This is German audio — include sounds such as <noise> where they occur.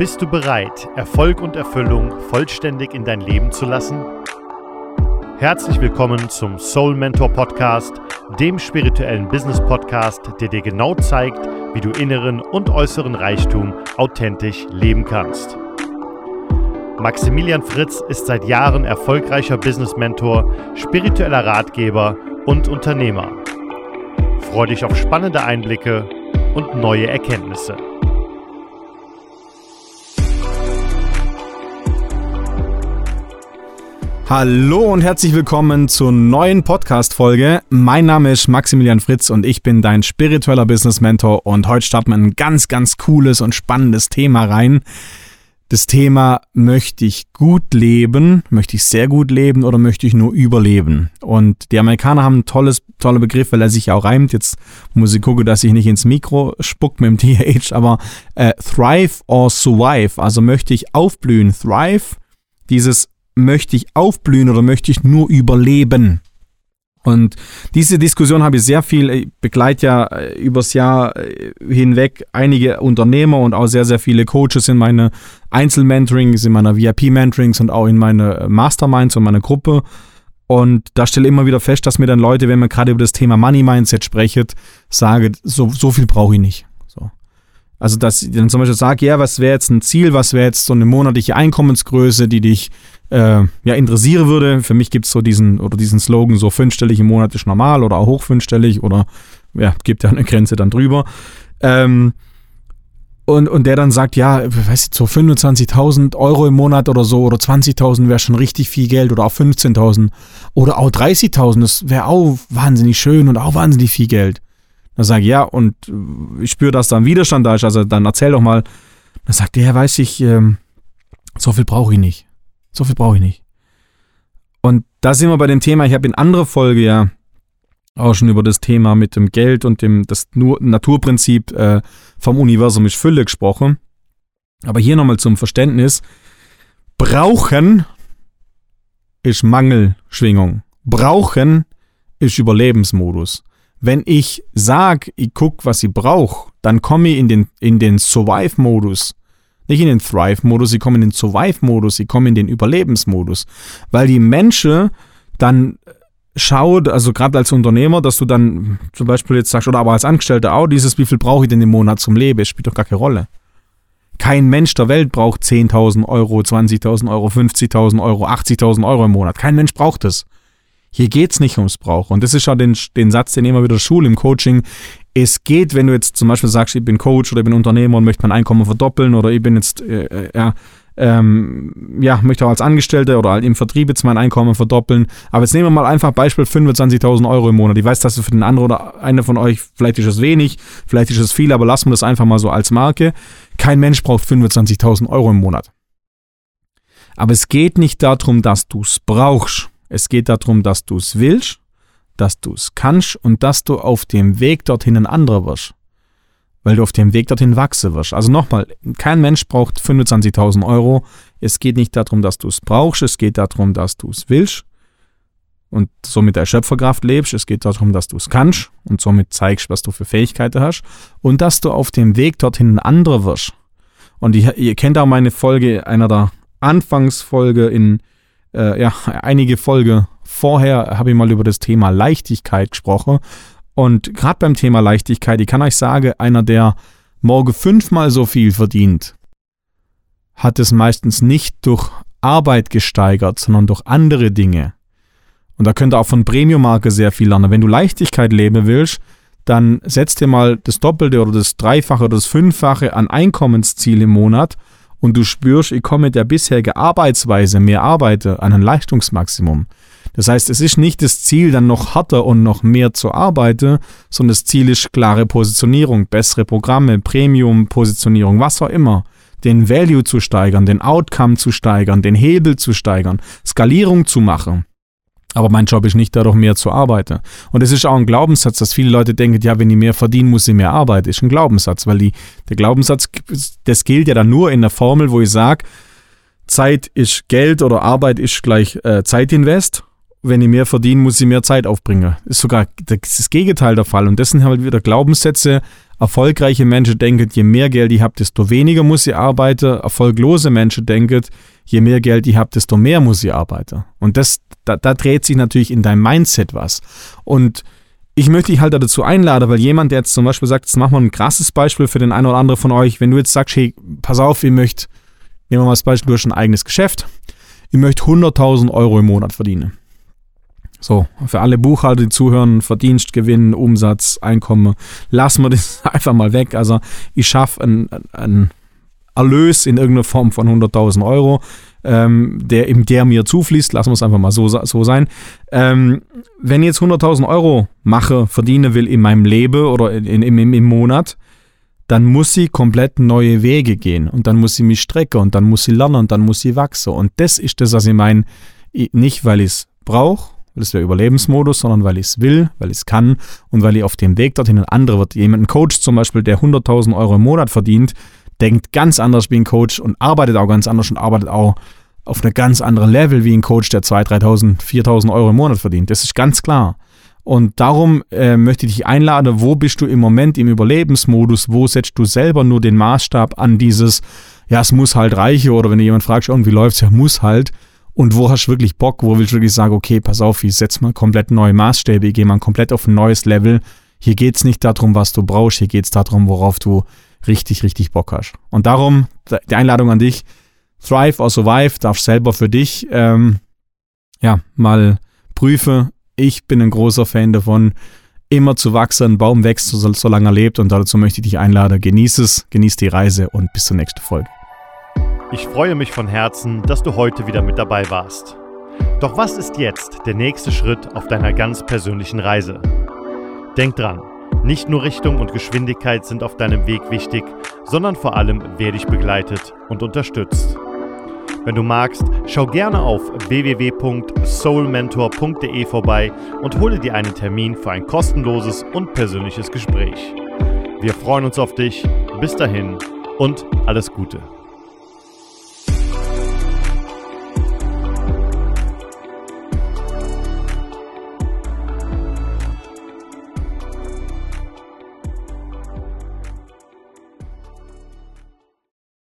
Bist du bereit, Erfolg und Erfüllung vollständig in dein Leben zu lassen? Herzlich willkommen zum Soul Mentor Podcast, dem spirituellen Business Podcast, der dir genau zeigt, wie du inneren und äußeren Reichtum authentisch leben kannst. Maximilian Fritz ist seit Jahren erfolgreicher Business Mentor, spiritueller Ratgeber und Unternehmer. Freue dich auf spannende Einblicke und neue Erkenntnisse. Hallo und herzlich willkommen zur neuen Podcast-Folge. Mein Name ist Maximilian Fritz und ich bin dein spiritueller Business Mentor und heute starten wir ein ganz, ganz cooles und spannendes Thema rein. Das Thema, möchte ich gut leben, möchte ich sehr gut leben oder möchte ich nur überleben? Und die Amerikaner haben ein tolles, toller Begriff, weil er sich ja auch reimt. Jetzt muss ich gucken, dass ich nicht ins Mikro spuck mit dem <laughs> TH, aber äh, thrive or survive, also möchte ich aufblühen, thrive, dieses möchte ich aufblühen oder möchte ich nur überleben? Und diese Diskussion habe ich sehr viel, ich begleite ja äh, übers Jahr äh, hinweg einige Unternehmer und auch sehr, sehr viele Coaches in meine Einzelmentorings, in meiner VIP-Mentorings und auch in meine Masterminds und meine Gruppe. Und da stelle ich immer wieder fest, dass mir dann Leute, wenn man gerade über das Thema Money Mindset sprechen, sagen, so, so viel brauche ich nicht. So. Also, dass ich dann zum Beispiel sage, ja, was wäre jetzt ein Ziel, was wäre jetzt so eine monatliche Einkommensgröße, die dich äh, ja, interessiere würde. Für mich gibt es so diesen oder diesen Slogan, so fünfstellig im Monat ist normal oder auch hoch fünfstellig oder ja, gibt ja eine Grenze dann drüber. Ähm, und, und der dann sagt, ja, weiß ich, so 25.000 Euro im Monat oder so oder 20.000 wäre schon richtig viel Geld oder auch 15.000 oder auch 30.000, das wäre auch wahnsinnig schön und auch wahnsinnig viel Geld. Dann sage ich, ja, und ich spüre, dass da ein Widerstand da ist, also dann erzähl doch mal. Dann sagt er, ja, weiß ich, ähm, so viel brauche ich nicht. So viel brauche ich nicht. Und da sind wir bei dem Thema, ich habe in anderer Folge ja auch schon über das Thema mit dem Geld und dem das Naturprinzip äh, vom Universum ist Fülle gesprochen. Aber hier nochmal zum Verständnis. Brauchen ist Mangelschwingung. Brauchen ist Überlebensmodus. Wenn ich sage, ich gucke, was ich brauche, dann komme ich in den, in den Survive-Modus nicht in den Thrive-Modus, sie kommen in den Survive-Modus, sie kommen in den Überlebensmodus. Weil die Menschen dann schaut, also gerade als Unternehmer, dass du dann zum Beispiel jetzt sagst, oder aber als Angestellter auch, dieses, wie viel brauche ich denn im Monat zum Leben, spielt doch gar keine Rolle. Kein Mensch der Welt braucht 10.000 Euro, 20.000 Euro, 50.000 Euro, 80.000 Euro im Monat. Kein Mensch braucht es. Hier geht es nicht ums Brauchen. Und das ist ja den, den Satz, den immer wieder Schule im Coaching es geht, wenn du jetzt zum Beispiel sagst, ich bin Coach oder ich bin Unternehmer und möchte mein Einkommen verdoppeln oder ich bin jetzt, äh, äh, ja, ähm, ja, möchte auch als Angestellter oder halt im Vertrieb jetzt mein Einkommen verdoppeln. Aber jetzt nehmen wir mal einfach Beispiel 25.000 Euro im Monat. Ich weiß, dass für den anderen oder einer von euch, vielleicht ist es wenig, vielleicht ist es viel, aber lassen wir das einfach mal so als Marke. Kein Mensch braucht 25.000 Euro im Monat. Aber es geht nicht darum, dass du es brauchst. Es geht darum, dass du es willst dass du es kannst und dass du auf dem Weg dorthin ein anderer wirst. Weil du auf dem Weg dorthin wachsen wirst. Also nochmal, kein Mensch braucht 25.000 Euro. Es geht nicht darum, dass du es brauchst, es geht darum, dass du es willst und somit der Schöpferkraft lebst. Es geht darum, dass du es kannst und somit zeigst, was du für Fähigkeiten hast und dass du auf dem Weg dorthin ein anderer wirst. Und ihr, ihr kennt auch meine Folge, einer der Anfangsfolge in, äh, ja, einige Folge Vorher habe ich mal über das Thema Leichtigkeit gesprochen. Und gerade beim Thema Leichtigkeit, ich kann euch sagen, einer, der morgen fünfmal so viel verdient, hat es meistens nicht durch Arbeit gesteigert, sondern durch andere Dinge. Und da könnt ihr auch von Premium-Marke sehr viel lernen. Wenn du Leichtigkeit leben willst, dann setz dir mal das Doppelte oder das Dreifache oder das Fünffache an Einkommensziel im Monat und du spürst, ich komme mit der bisherigen Arbeitsweise mehr arbeite an ein Leistungsmaximum. Das heißt, es ist nicht das Ziel, dann noch härter und noch mehr zu arbeiten, sondern das Ziel ist klare Positionierung, bessere Programme, Premium-Positionierung, was auch immer. Den Value zu steigern, den Outcome zu steigern, den Hebel zu steigern, Skalierung zu machen. Aber mein Job ist nicht dadurch mehr zu arbeiten. Und es ist auch ein Glaubenssatz, dass viele Leute denken, ja, wenn ich mehr verdiene, muss ich mehr arbeiten. Das ist ein Glaubenssatz, weil die, der Glaubenssatz, das gilt ja dann nur in der Formel, wo ich sage, Zeit ist Geld oder Arbeit ist gleich äh, Zeitinvest wenn ich mehr verdiene, muss ich mehr Zeit aufbringen. Ist sogar das, Gegenteil der Fall. Und das sind halt wieder Glaubenssätze Erfolgreiche Menschen denken, je mehr Geld ich habe, desto weniger muss ich arbeiten. Erfolglose Menschen denken, je mehr Geld ich habe, desto mehr muss ich arbeiten. Und das, da, da dreht sich natürlich in deinem Mindset was. Und ich möchte dich halt dazu einladen, weil jemand, der jetzt zum Beispiel sagt, jetzt machen wir ein krasses Beispiel für den einen oder anderen von euch, wenn du jetzt sagst, hey, pass auf, ich möchte, nehmen wir mal das Beispiel, du hast ein eigenes Geschäft, ich möchte 100.000 Euro im Monat verdienen. So, für alle Buchhalter, die zuhören, Verdienst, Gewinn, Umsatz, Einkommen, lassen wir das <laughs> einfach mal weg. Also ich schaffe einen, einen Erlös in irgendeiner Form von 100.000 Euro, ähm, der, der mir zufließt, lassen wir es einfach mal so, so sein. Ähm, wenn ich jetzt 100.000 Euro mache, verdiene will in meinem Leben oder in, in, im, im Monat, dann muss sie komplett neue Wege gehen und dann muss sie mich strecken und dann muss sie lernen und dann muss sie wachsen. Und das ist das, was ich meine, nicht weil ich es brauche, das wäre Überlebensmodus, sondern weil ich es will, weil ich es kann und weil ich auf dem Weg dorthin ein anderer wird. Jemand, ein Coach zum Beispiel, der 100.000 Euro im Monat verdient, denkt ganz anders wie ein Coach und arbeitet auch ganz anders und arbeitet auch auf einem ganz anderen Level wie ein Coach, der 2.000, 3.000, 4.000 Euro im Monat verdient. Das ist ganz klar. Und darum äh, möchte ich dich einladen, wo bist du im Moment im Überlebensmodus, wo setzt du selber nur den Maßstab an dieses, ja, es muss halt reichen oder wenn dir jemand fragt, wie läuft es, ja, muss halt, und wo hast du wirklich Bock? Wo willst du wirklich sagen, okay, pass auf, ich setze mal komplett neue Maßstäbe, ich gehe mal komplett auf ein neues Level. Hier geht es nicht darum, was du brauchst, hier geht es darum, worauf du richtig, richtig Bock hast. Und darum die Einladung an dich, Thrive or Survive, darfst selber für dich ähm, ja mal prüfe. Ich bin ein großer Fan davon, immer zu wachsen. Ein Baum wächst, solange er lebt. Und dazu möchte ich dich einladen. Genieß es, genieß die Reise und bis zur nächsten Folge. Ich freue mich von Herzen, dass du heute wieder mit dabei warst. Doch was ist jetzt der nächste Schritt auf deiner ganz persönlichen Reise? Denk dran, nicht nur Richtung und Geschwindigkeit sind auf deinem Weg wichtig, sondern vor allem, wer dich begleitet und unterstützt. Wenn du magst, schau gerne auf www.soulmentor.de vorbei und hole dir einen Termin für ein kostenloses und persönliches Gespräch. Wir freuen uns auf dich. Bis dahin und alles Gute.